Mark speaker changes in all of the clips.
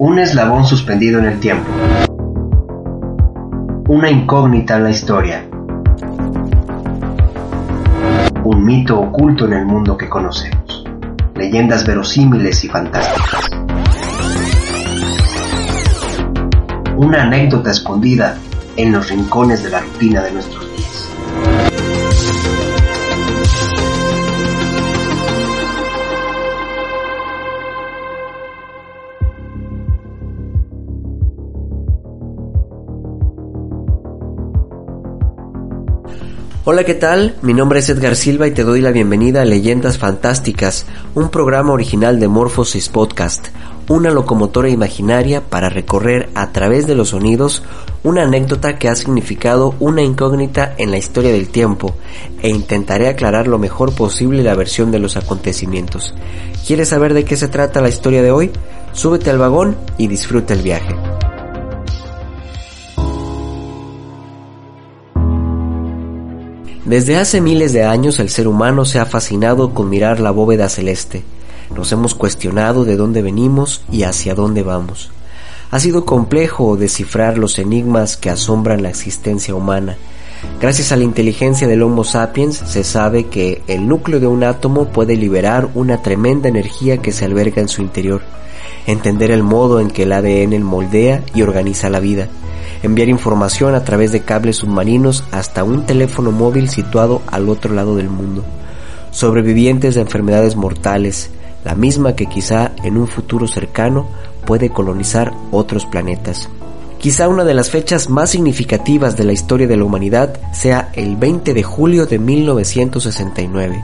Speaker 1: Un eslabón suspendido en el tiempo. Una incógnita en la historia. Un mito oculto en el mundo que conocemos. Leyendas verosímiles y fantásticas. Una anécdota escondida en los rincones de la rutina de nuestros días.
Speaker 2: Hola, ¿qué tal? Mi nombre es Edgar Silva y te doy la bienvenida a Leyendas Fantásticas, un programa original de Morphosis Podcast, una locomotora imaginaria para recorrer a través de los sonidos una anécdota que ha significado una incógnita en la historia del tiempo e intentaré aclarar lo mejor posible la versión de los acontecimientos. ¿Quieres saber de qué se trata la historia de hoy? Súbete al vagón y disfruta el viaje. Desde hace miles de años el ser humano se ha fascinado con mirar la bóveda celeste. Nos hemos cuestionado de dónde venimos y hacia dónde vamos. Ha sido complejo descifrar los enigmas que asombran la existencia humana. Gracias a la inteligencia del Homo sapiens se sabe que el núcleo de un átomo puede liberar una tremenda energía que se alberga en su interior. Entender el modo en que el ADN moldea y organiza la vida enviar información a través de cables submarinos hasta un teléfono móvil situado al otro lado del mundo, sobrevivientes de enfermedades mortales, la misma que quizá en un futuro cercano puede colonizar otros planetas. Quizá una de las fechas más significativas de la historia de la humanidad sea el 20 de julio de 1969,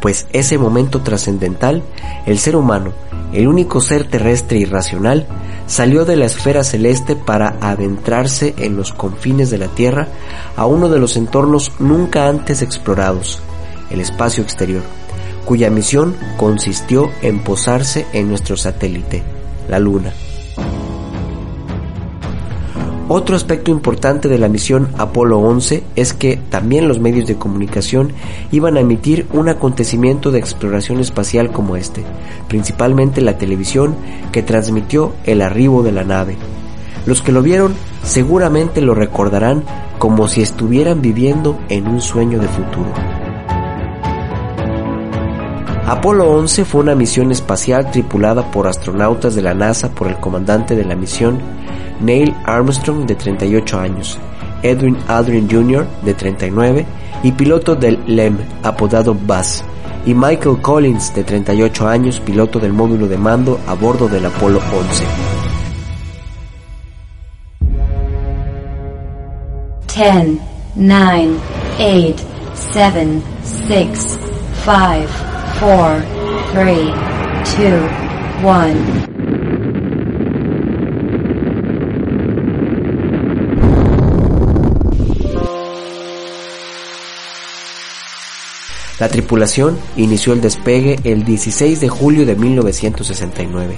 Speaker 2: pues ese momento trascendental, el ser humano, el único ser terrestre y racional, salió de la esfera celeste para adentrarse en los confines de la Tierra a uno de los entornos nunca antes explorados, el espacio exterior, cuya misión consistió en posarse en nuestro satélite, la Luna. Otro aspecto importante de la misión Apolo 11 es que también los medios de comunicación iban a emitir un acontecimiento de exploración espacial como este, principalmente la televisión que transmitió el arribo de la nave. Los que lo vieron seguramente lo recordarán como si estuvieran viviendo en un sueño de futuro. Apolo 11 fue una misión espacial tripulada por astronautas de la NASA por el comandante de la misión, Neil Armstrong de 38 años, Edwin Aldrin Jr. de 39 y piloto del LEM apodado Buzz, y Michael Collins de 38 años, piloto del módulo de mando a bordo del Apolo 11.
Speaker 3: 10, 9, 8, 7, 6, 5, 4, 3, 2, 1.
Speaker 2: La tripulación inició el despegue el 16 de julio de 1969.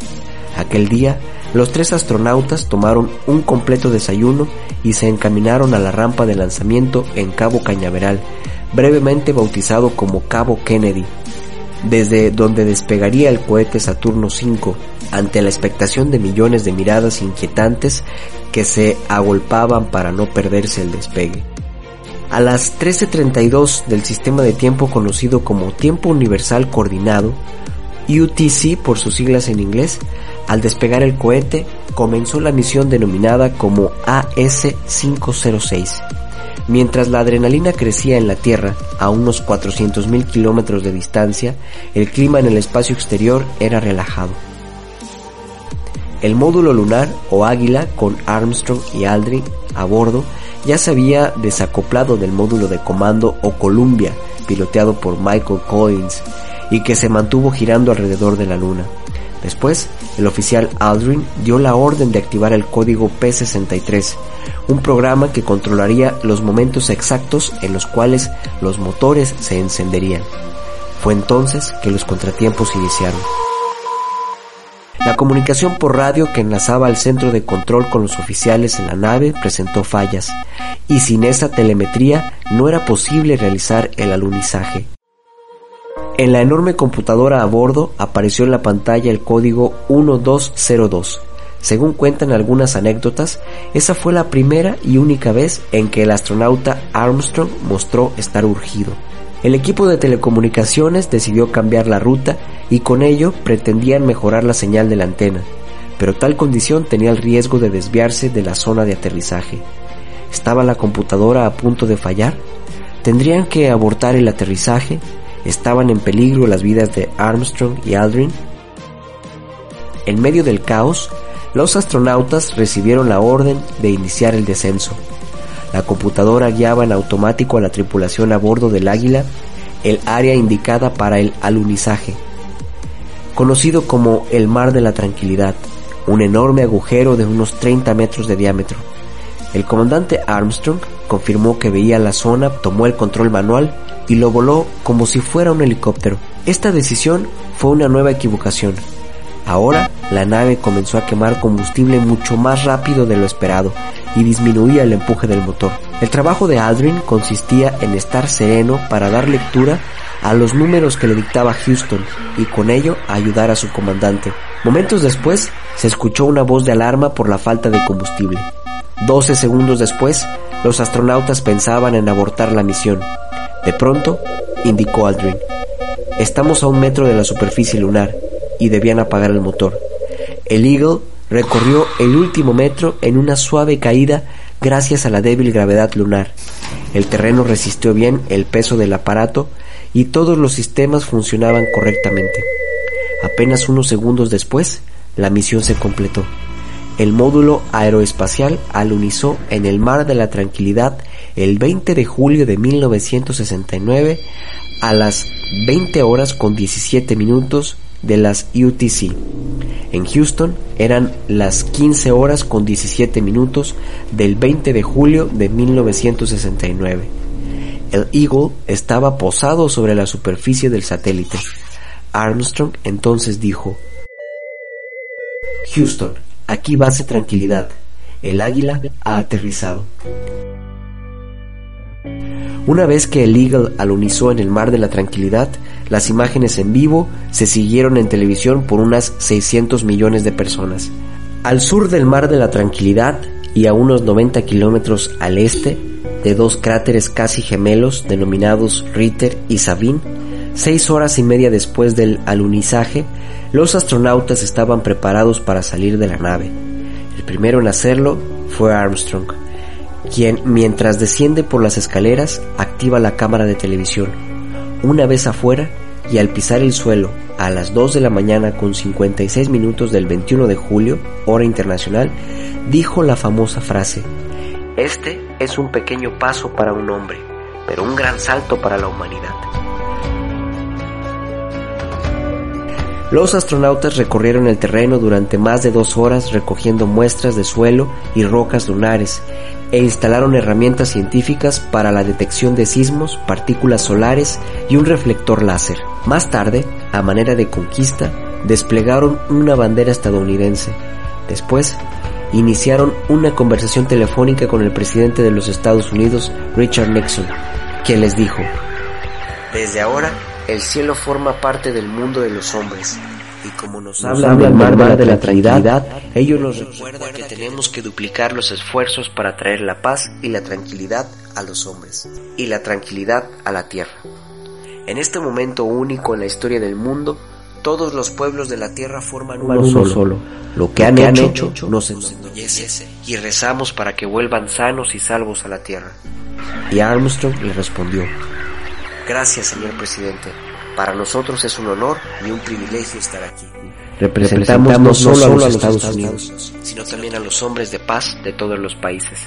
Speaker 2: Aquel día, los tres astronautas tomaron un completo desayuno y se encaminaron a la rampa de lanzamiento en Cabo Cañaveral, brevemente bautizado como Cabo Kennedy, desde donde despegaría el cohete Saturno V, ante la expectación de millones de miradas inquietantes que se agolpaban para no perderse el despegue. A las 13.32 del sistema de tiempo conocido como Tiempo Universal Coordinado, UTC por sus siglas en inglés, al despegar el cohete comenzó la misión denominada como AS-506. Mientras la adrenalina crecía en la Tierra a unos 400.000 kilómetros de distancia, el clima en el espacio exterior era relajado. El módulo lunar o Águila con Armstrong y Aldrin a bordo ya se había desacoplado del módulo de comando o Columbia, piloteado por Michael Collins, y que se mantuvo girando alrededor de la Luna. Después, el oficial Aldrin dio la orden de activar el código P63, un programa que controlaría los momentos exactos en los cuales los motores se encenderían. Fue entonces que los contratiempos iniciaron. La comunicación por radio que enlazaba al centro de control con los oficiales en la nave presentó fallas, y sin esa telemetría no era posible realizar el alunizaje. En la enorme computadora a bordo apareció en la pantalla el código 1202, Según cuentan algunas anécdotas, esa fue la primera y única vez en que el astronauta Armstrong mostró estar urgido. El equipo de telecomunicaciones decidió cambiar la ruta y con ello pretendían mejorar la señal de la antena, pero tal condición tenía el riesgo de desviarse de la zona de aterrizaje. ¿Estaba la computadora a punto de fallar? ¿Tendrían que abortar el aterrizaje? ¿Estaban en peligro las vidas de Armstrong y Aldrin? En medio del caos, los astronautas recibieron la orden de iniciar el descenso. La computadora guiaba en automático a la tripulación a bordo del Águila el área indicada para el alunizaje, conocido como el Mar de la Tranquilidad, un enorme agujero de unos 30 metros de diámetro. El comandante Armstrong confirmó que veía la zona, tomó el control manual y lo voló como si fuera un helicóptero. Esta decisión fue una nueva equivocación. Ahora la nave comenzó a quemar combustible mucho más rápido de lo esperado y disminuía el empuje del motor. El trabajo de Aldrin consistía en estar sereno para dar lectura a los números que le dictaba Houston y con ello ayudar a su comandante. Momentos después se escuchó una voz de alarma por la falta de combustible. Doce segundos después, los astronautas pensaban en abortar la misión. De pronto, indicó Aldrin, estamos a un metro de la superficie lunar y debían apagar el motor. El Eagle recorrió el último metro en una suave caída gracias a la débil gravedad lunar. El terreno resistió bien el peso del aparato y todos los sistemas funcionaban correctamente. Apenas unos segundos después, la misión se completó. El módulo aeroespacial alunizó en el Mar de la Tranquilidad el 20 de julio de 1969 a las 20 horas con 17 minutos de las UTC. En Houston eran las 15 horas con 17 minutos del 20 de julio de 1969. El Eagle estaba posado sobre la superficie del satélite. Armstrong entonces dijo, Houston, aquí base tranquilidad. El águila ha aterrizado. Una vez que el Eagle alunizó en el mar de la tranquilidad, las imágenes en vivo se siguieron en televisión por unas 600 millones de personas. Al sur del mar de la tranquilidad y a unos 90 kilómetros al este de dos cráteres casi gemelos denominados Ritter y Sabine, seis horas y media después del alunizaje, los astronautas estaban preparados para salir de la nave. El primero en hacerlo fue Armstrong, quien mientras desciende por las escaleras activa la cámara de televisión una vez afuera y al pisar el suelo a las 2 de la mañana con 56 minutos del 21 de julio, hora internacional, dijo la famosa frase, Este es un pequeño paso para un hombre, pero un gran salto para la humanidad. Los astronautas recorrieron el terreno durante más de dos horas recogiendo muestras de suelo y rocas lunares e instalaron herramientas científicas para la detección de sismos, partículas solares y un reflector láser. Más tarde, a manera de conquista, desplegaron una bandera estadounidense. Después, iniciaron una conversación telefónica con el presidente de los Estados Unidos, Richard Nixon, quien les dijo, Desde ahora, el cielo forma parte del mundo de los hombres y como nos, habla del mar, de la, tranquilidad, ellos nos recuerdan que tenemos que duplicar los esfuerzos para traer la paz y la tranquilidad a los hombres y la tranquilidad a la tierra. En este momento único en la historia del mundo, todos los pueblos de la tierra forman uno, solo. Lo que, han, hecho, nos enorgullece y rezamos para que vuelvan sanos y salvos a la tierra. Y Armstrong le respondió, Gracias, señor presidente. Para nosotros es un honor y un privilegio estar aquí. Representamos, no solo, a los Estados, Unidos, sino también a los hombres de paz de todos los países.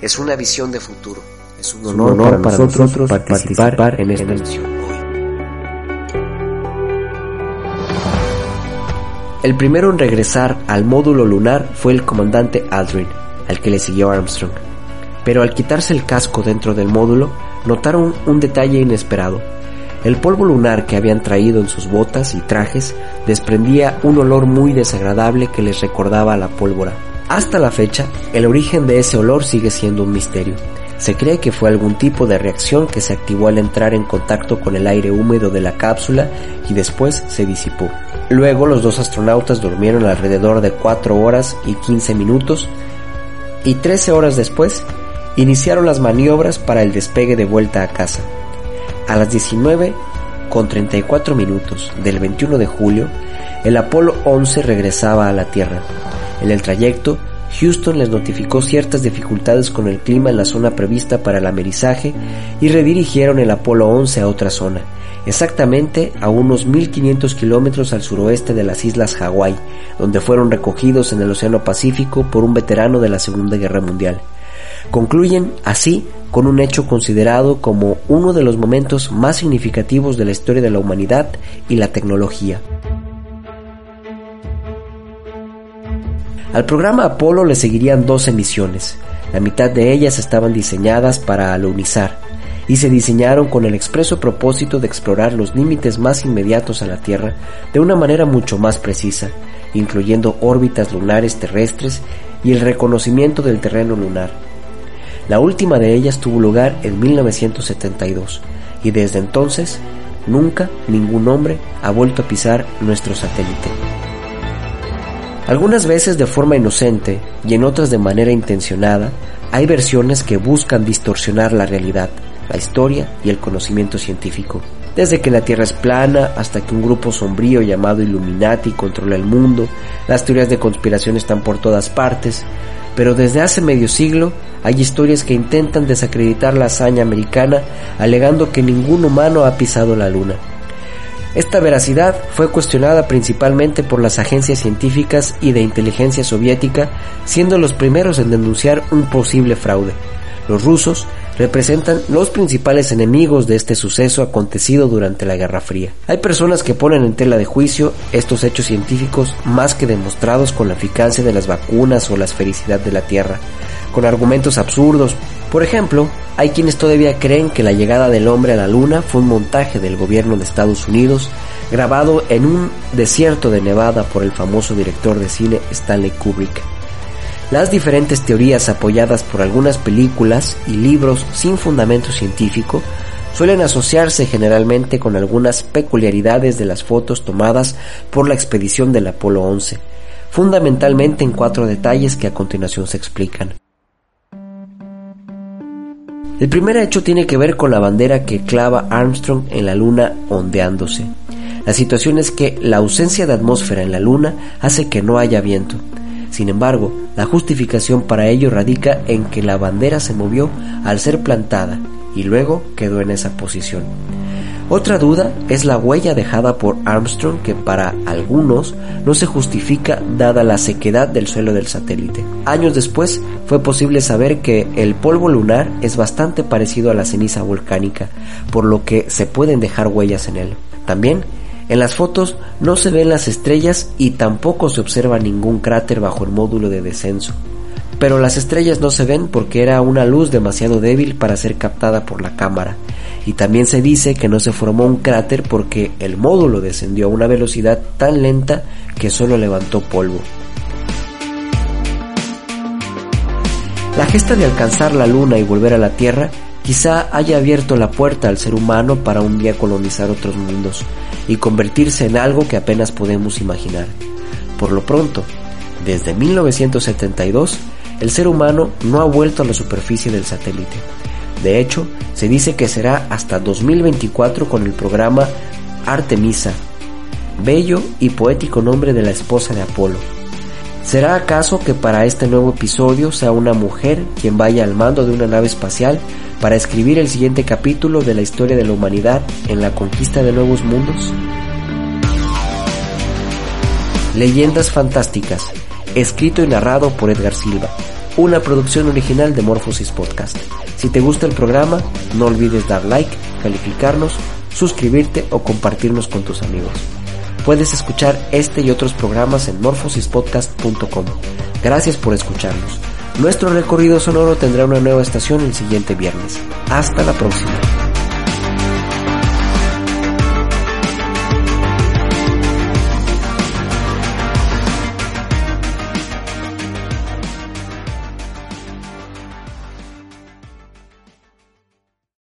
Speaker 2: Es una visión de futuro. Es un honor, para, nosotros, participar, en esta misión El primero en regresar al módulo lunar fue el comandante Aldrin, al que le siguió Armstrong. Pero al quitarse el casco dentro del módulo, notaron un detalle inesperado el polvo lunar que habían traído en sus botas y trajes desprendía un olor muy desagradable que les recordaba a la pólvora. Hasta la fecha, el origen de ese olor sigue siendo un misterio. Se cree que fue algún tipo de reacción que se activó al entrar en contacto con el aire húmedo de la cápsula y después se disipó. Luego los dos astronautas durmieron alrededor de 4 horas y 15 minutos y 13 horas después iniciaron las maniobras para el despegue de vuelta a casa. A las 19 con 34 minutos del 21 de julio, el Apolo 11 regresaba a la Tierra. En el trayecto, Houston les notificó ciertas dificultades con el clima en la zona prevista para el amerizaje y redirigieron el Apolo 11 a otra zona, exactamente a unos 1500 kilómetros al suroeste de las islas Hawái, donde fueron recogidos en el Océano Pacífico por un veterano de la Segunda Guerra Mundial. Concluyen así con un hecho considerado como uno de los momentos más significativos de la historia de la humanidad y la tecnología. Al programa Apolo le seguirían 12 misiones. La mitad de ellas estaban diseñadas para alunizar y se diseñaron con el expreso propósito de explorar los límites más inmediatos a la Tierra de una manera mucho más precisa, incluyendo órbitas lunares terrestres y el reconocimiento del terreno lunar. La última de ellas tuvo lugar en 1972 y desde entonces nunca ningún hombre ha vuelto a pisar nuestro satélite. Algunas veces de forma inocente y en otras de manera intencionada, hay versiones que buscan distorsionar la realidad, la historia y el conocimiento científico. Desde que la Tierra es plana hasta que un grupo sombrío llamado Illuminati controla el mundo, las teorías de conspiración están por todas partes, pero desde hace medio siglo hay historias que intentan desacreditar la hazaña americana alegando que ningún humano ha pisado la luna. Esta veracidad fue cuestionada principalmente por las agencias científicas y de inteligencia soviética, siendo los primeros en denunciar un posible fraude. Los rusos representan los principales enemigos de este suceso acontecido durante la Guerra Fría. Hay personas que ponen en tela de juicio estos hechos científicos más que demostrados con la eficacia de las vacunas o la esfericidad de la Tierra, con argumentos absurdos. Por ejemplo, hay quienes todavía creen que la llegada del hombre a la luna fue un montaje del gobierno de Estados Unidos grabado en un desierto de Nevada por el famoso director de cine Stanley Kubrick. Las diferentes teorías apoyadas por algunas películas y libros sin fundamento científico suelen asociarse generalmente con algunas peculiaridades de las fotos tomadas por la expedición del Apolo 11, fundamentalmente en cuatro detalles que a continuación se explican. El primer hecho tiene que ver con la bandera que clava Armstrong en la Luna ondeándose. La situación es que la ausencia de atmósfera en la Luna hace que no haya viento. Sin embargo, la justificación para ello radica en que la bandera se movió al ser plantada y luego quedó en esa posición. Otra duda es la huella dejada por Armstrong que para algunos no se justifica dada la sequedad del suelo del satélite. Años después fue posible saber que el polvo lunar es bastante parecido a la ceniza volcánica, por lo que se pueden dejar huellas en él. También en las fotos no se ven las estrellas y tampoco se observa ningún cráter bajo el módulo de descenso. Pero las estrellas no se ven porque era una luz demasiado débil para ser captada por la cámara y también se dice que no se formó un cráter porque el módulo descendió a una velocidad tan lenta que solo levantó polvo. La gesta de alcanzar la luna y volver a la Tierra quizá haya abierto la puerta al ser humano para un día colonizar otros mundos y convertirse en algo que apenas podemos imaginar. Por lo pronto, desde 1972, el ser humano no ha vuelto a la superficie del satélite. De hecho, se dice que será hasta 2024 con el programa Artemisa, bello y poético nombre de la esposa de Apolo. ¿Será acaso que para este nuevo episodio sea una mujer quien vaya al mando de una nave espacial para escribir el siguiente capítulo de la historia de la humanidad en la conquista de nuevos mundos? Leyendas Fantásticas, escrito y narrado por Edgar Silva, una producción original de Morphosis Podcast. Si te gusta el programa, no olvides dar like, calificarnos, suscribirte o compartirnos con tus amigos. Puedes escuchar este y otros programas en morphosispodcast.com. Gracias por escucharnos. Nuestro recorrido sonoro tendrá una nueva estación el siguiente viernes. Hasta la próxima.